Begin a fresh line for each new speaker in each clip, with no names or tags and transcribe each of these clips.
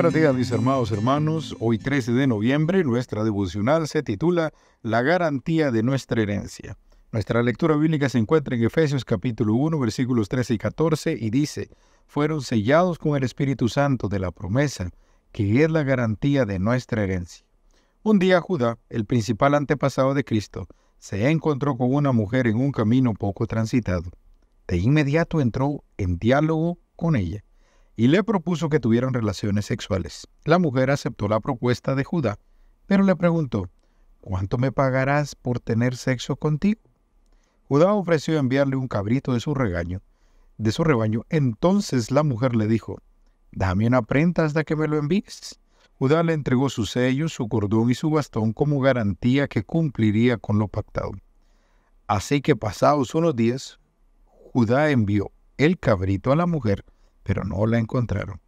buenos días mis hermanos hermanos. Hoy 13 de noviembre nuestra devocional se titula La garantía de nuestra herencia. Nuestra lectura bíblica se encuentra en Efesios capítulo 1 versículos 13 y 14 y dice, fueron sellados con el Espíritu Santo de la promesa, que es la garantía de nuestra herencia. Un día Judá, el principal antepasado de Cristo, se encontró con una mujer en un camino poco transitado. De inmediato entró en diálogo con ella y le propuso que tuvieran relaciones sexuales. La mujer aceptó la propuesta de Judá, pero le preguntó, ¿cuánto me pagarás por tener sexo contigo? Judá ofreció enviarle un cabrito de su regaño, de su rebaño. Entonces la mujer le dijo, dame una prenda hasta que me lo envíes. Judá le entregó su sello, su cordón y su bastón como garantía que cumpliría con lo pactado. Así que pasados unos días, Judá envió el cabrito a la mujer, pero no la encontraron.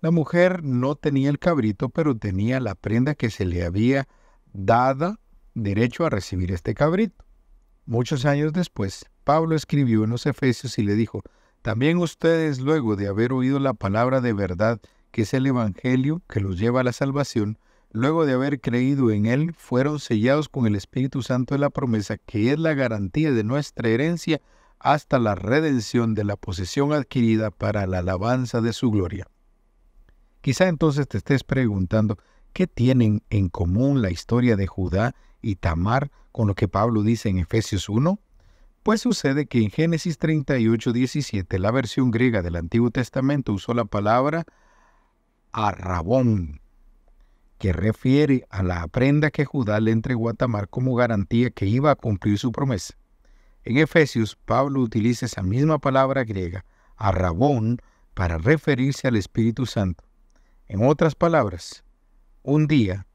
La mujer no tenía el cabrito, pero tenía la prenda que se le había dado derecho a recibir este cabrito. Muchos años después, Pablo escribió en los Efesios y le dijo, también ustedes, luego de haber oído la palabra de verdad, que es el Evangelio que los lleva a la salvación, luego de haber creído en él, fueron sellados con el Espíritu Santo de la promesa, que es la garantía de nuestra herencia hasta la redención de la posesión adquirida para la alabanza de su gloria. Quizá entonces te estés preguntando, ¿qué tienen en común la historia de Judá y Tamar con lo que Pablo dice en Efesios 1? Pues sucede que en Génesis 38, 17, la versión griega del Antiguo Testamento usó la palabra arrabón, que refiere a la prenda que Judá le entregó a Tamar como garantía que iba a cumplir su promesa. En Efesios, Pablo utiliza esa misma palabra griega, arrabón, para referirse al Espíritu Santo. En otras palabras, un día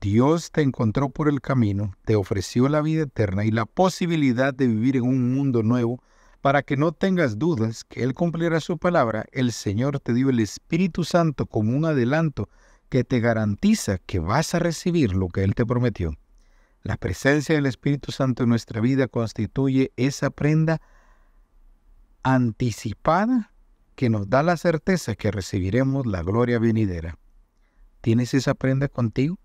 Dios te encontró por el camino, te ofreció la vida eterna y la posibilidad de vivir en un mundo nuevo. Para que no tengas dudas que Él cumplirá su palabra, el Señor te dio el Espíritu Santo como un adelanto que te garantiza que vas a recibir lo que Él te prometió. La presencia del Espíritu Santo en nuestra vida constituye esa prenda anticipada que nos da la certeza que recibiremos la gloria venidera. ¿Tienes esa prenda contigo?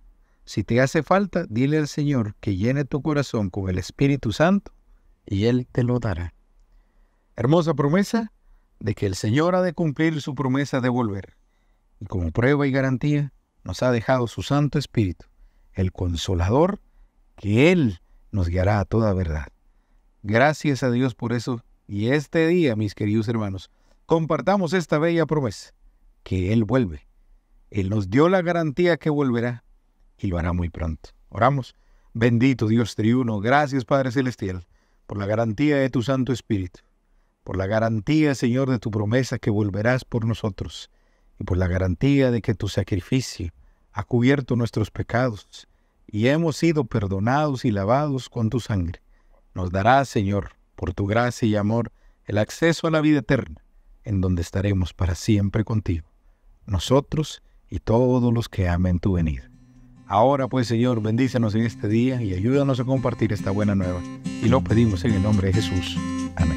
Si te hace falta, dile al Señor que llene tu corazón con el Espíritu Santo y Él te lo dará. Hermosa promesa de que el Señor ha de cumplir su promesa de volver. Y como prueba y garantía, nos ha dejado su Santo Espíritu, el Consolador, que Él nos guiará a toda verdad. Gracias a Dios por eso. Y este día, mis queridos hermanos, compartamos esta bella promesa, que Él vuelve. Él nos dio la garantía que volverá y lo hará muy pronto. Oramos. Bendito Dios triuno, gracias Padre Celestial, por la garantía de tu Santo Espíritu, por la garantía, Señor, de tu promesa que volverás por nosotros, y por la garantía de que tu sacrificio ha cubierto nuestros pecados y hemos sido perdonados y lavados con tu sangre. Nos darás, Señor, por tu gracia y amor, el acceso a la vida eterna, en donde estaremos para siempre contigo, nosotros y todos los que amen tu venida. Ahora pues, Señor, bendícenos en este día y ayúdanos a compartir esta buena nueva. Y lo pedimos en el nombre de Jesús. Amén.